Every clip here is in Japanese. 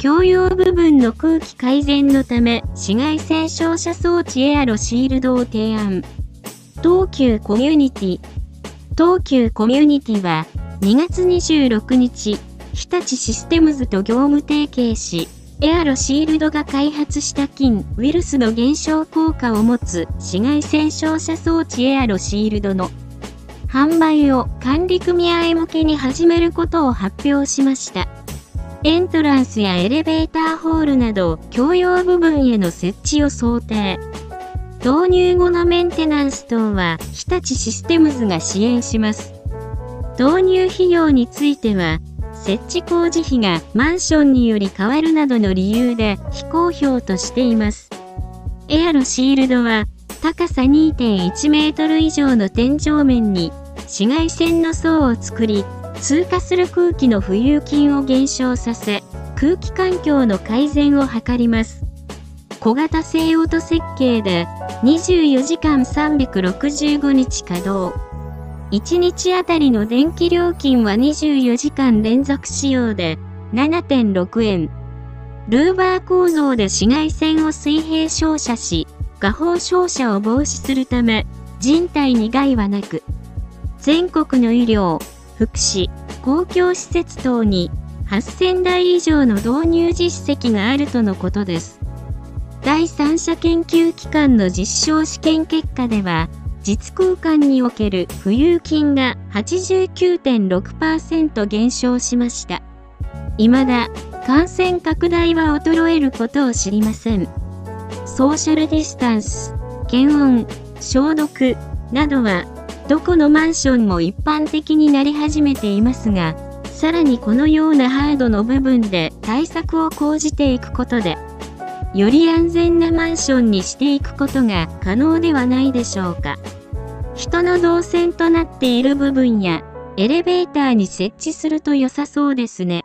共用部分の空気改善のため紫外線照射装置エアロシールドを提案。東急コミュニティ東急コミュニティは2月26日、日立システムズと業務提携し、エアロシールドが開発した菌、ウイルスの減少効果を持つ紫外線照射装置エアロシールドの販売を管理組合向けに始めることを発表しました。エントランスやエレベーターホールなど共用部分への設置を想定。導入後のメンテナンス等は日立システムズが支援します。導入費用については、設置工事費がマンションにより変わるなどの理由で非公表としています。エアロシールドは高さ2.1メートル以上の天井面に紫外線の層を作り、通過する空気の浮遊菌を減少させ、空気環境の改善を図ります。小型製オート設計で24時間365日稼働。1日あたりの電気料金は24時間連続使用で7.6円。ルーバー構造で紫外線を水平照射し、画法照射を防止するため、人体に害はなく、全国の医療、福祉、公共施設等に8000台以上の導入実績があるとのことです。第三者研究機関の実証試験結果では、実空間における浮遊菌が89.6%減少しました。未だ感染拡大は衰えることを知りません。ソーシャルディスタンス、検温、消毒などはどこのマンションも一般的になり始めていますが、さらにこのようなハードの部分で対策を講じていくことで、より安全なマンションにしていくことが可能ではないでしょうか。人の動線となっている部分やエレベーターに設置すると良さそうですね。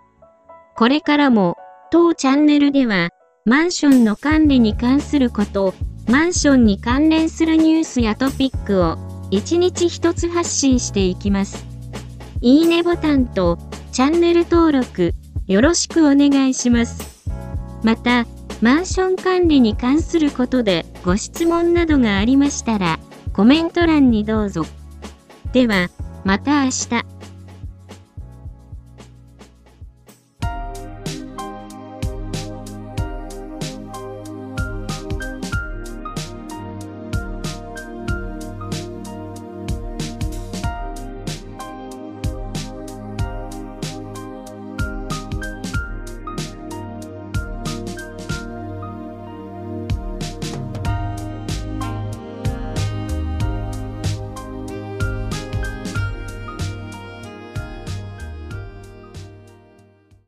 これからも当チャンネルではマンションの管理に関すること、マンションに関連するニュースやトピックを1日1つ発信していきます。いいねボタンとチャンネル登録よろしくお願いします。また、マンション管理に関することでご質問などがありましたら、コメント欄にどうぞ。では、また明日。